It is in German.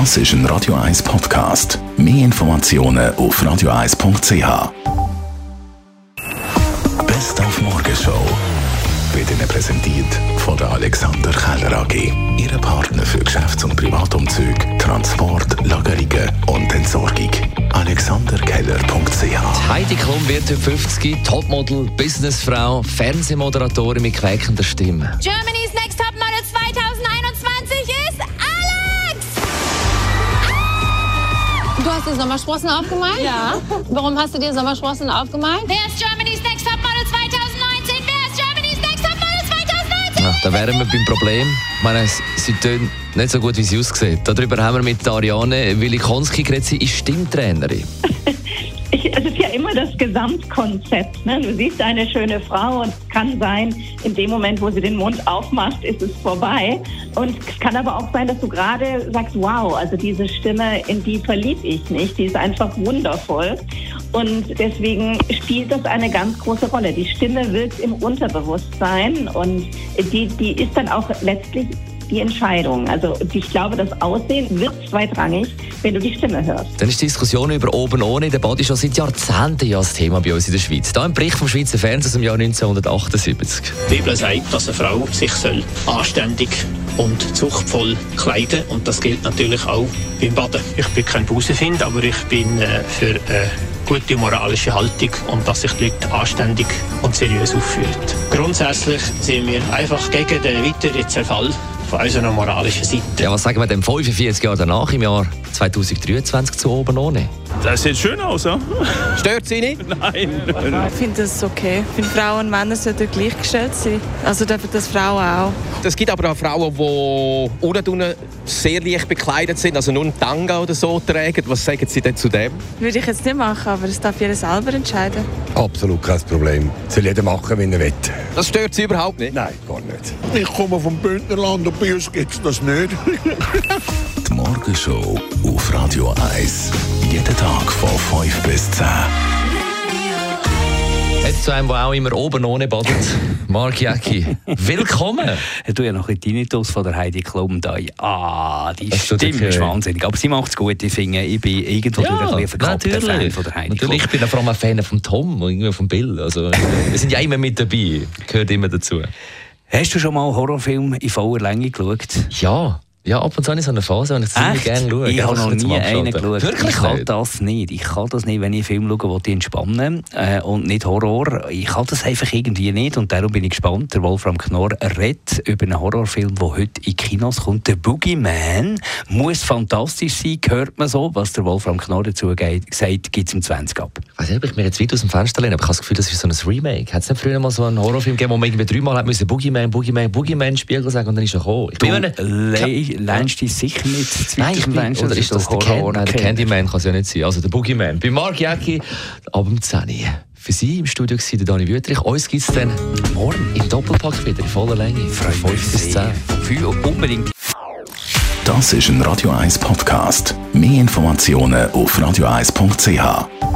Das ist ein Radio 1 Podcast. Mehr Informationen auf radio1.ch. Best auf Morgenshow wird Ihnen präsentiert von der Alexander Keller AG. Ihre Partner für Geschäfts- und Privatumzug, Transport, Lagerungen und Entsorgung. AlexanderKeller.ch Heidi Klum wird heute 50, Topmodel, Businessfrau, Fernsehmoderatorin mit quäkender Stimme. Germany's hast dir Sommersprossen aufgemalt? Ja. Warum hast du dir Sommersprossen aufgemalt? Wer ist Germany's Next Top Model 2019? Wer ist Germany's Next Top Model 2019? Ja, da wären wir beim Problem. Ich meine, sie tönt nicht so gut, wie sie aussieht. Darüber haben wir mit Ariane Willikonski geredet. Sie ist Stimmtrainerin. Ich, es ist ja immer das Gesamtkonzept. Ne? Du siehst eine schöne Frau und es kann sein, in dem Moment, wo sie den Mund aufmacht, ist es vorbei. Und es kann aber auch sein, dass du gerade sagst, wow, also diese Stimme, in die verlieb ich nicht. Die ist einfach wundervoll. Und deswegen spielt das eine ganz große Rolle. Die Stimme wirkt im Unterbewusstsein und die, die ist dann auch letztlich die Entscheidung. Also ich glaube, das Aussehen wird zweitrangig, wenn du die Stimme hörst. Dann ist die Diskussion über oben ohne in der Body schon seit Jahrzehnten ja das Thema bei uns in der Schweiz. Da ein Bericht vom Schweizer Fernsehen aus dem Jahr 1978. Die Bibel sagt, dass eine Frau sich soll anständig und zuchtvoll kleiden und das gilt natürlich auch beim Baden. Ich bin kein Busenfind, aber ich bin äh, für eine gute moralische Haltung und dass sich die Leute anständig und seriös aufführen. Grundsätzlich sind wir einfach gegen den weiteren Zerfall von unserer moralischen Seite. Ja, was sagen wir denn 45 Jahre danach, im Jahr 2023 zu oben ohne? Das sieht schön aus, ja? Stört Sie nicht? Nein. Ich finde das okay. Ich finde, Frauen und Männer sollten gleichgestellt sein. Also dürfen das Frauen auch. Es gibt aber auch Frauen, die unten sehr leicht bekleidet sind, also nur einen Tanga oder so tragen. Was sagen Sie denn zu dem? Würde ich jetzt nicht machen, aber das darf jeder selber entscheiden. Absolut kein Problem. Soll jeder machen, wie er will. Das stört Sie überhaupt nicht? Nein, gar nicht. Ich komme vom Bündnerland und bei uns gibt es das nicht. Die Morgenshow auf Radio 1. Jeden Tag von 5 bis 10. Jetzt zu einem, der auch immer oben ohne badet. Mark Jäcki. Willkommen. Du ja noch ein Tinnitus von der Heidi Klum da. Ah, die Das Stimme ist weh. wahnsinnig. Aber sie macht es gut. Ich finde, ich bin irgendwo durch ein bisschen verkappter Fan von der Heidi Natürlich, ich Klum. bin vor allem ein Fan von Tom und irgendwie von Bill. Also, wir sind ja immer mit dabei. Gehört immer dazu. Hast du schon mal einen Horrorfilm in voller Länge geschaut? Ja. Ja, ab und zu habe ich so eine Phase, wo ich ziemlich gerne schaue. Ich habe noch nie einen geschaut. Wirklich ich kann nicht? das nicht. Ich kann das nicht, wenn ich einen Film schaue, will ich entspannen äh, und nicht Horror. Ich kann das einfach irgendwie nicht und darum bin ich gespannt. Der Wolfram Knorr redet über einen Horrorfilm, der heute in Kinos kommt. Der Boogeyman muss fantastisch sein, hört man so. Was der Wolfram Knorr dazu geht, sagt, gibt es um 20 ab. Ich weiß nicht, ob ich mir jetzt weit aus dem Fenster lehne, aber ich habe das Gefühl, das ist so ein Remake. Hat es nicht früher mal so einen Horrorfilm gegeben, wo man irgendwie dreimal hat müssen Boogeyman, Boogeyman, Boogeyman Spiegel sagen und dann ist er gekommen? Ich Du bin mir nicht- le- lehnst dich sicher nicht zu Nein, ich bin, Fenster, oder ist du das der, Can Nein, der Candyman kann es ja nicht sein. Also der Boogeyman. Bei Mark Jäcki ab dem 10 Uhr. Für Sie im Studio war der Dani Wüterich. Uns gibt es dann morgen im Doppelpack wieder in voller Länge. Von 5 bis 10. Für unbedingt. Das ist ein Radio 1 Podcast. Mehr Informationen auf radio1.ch.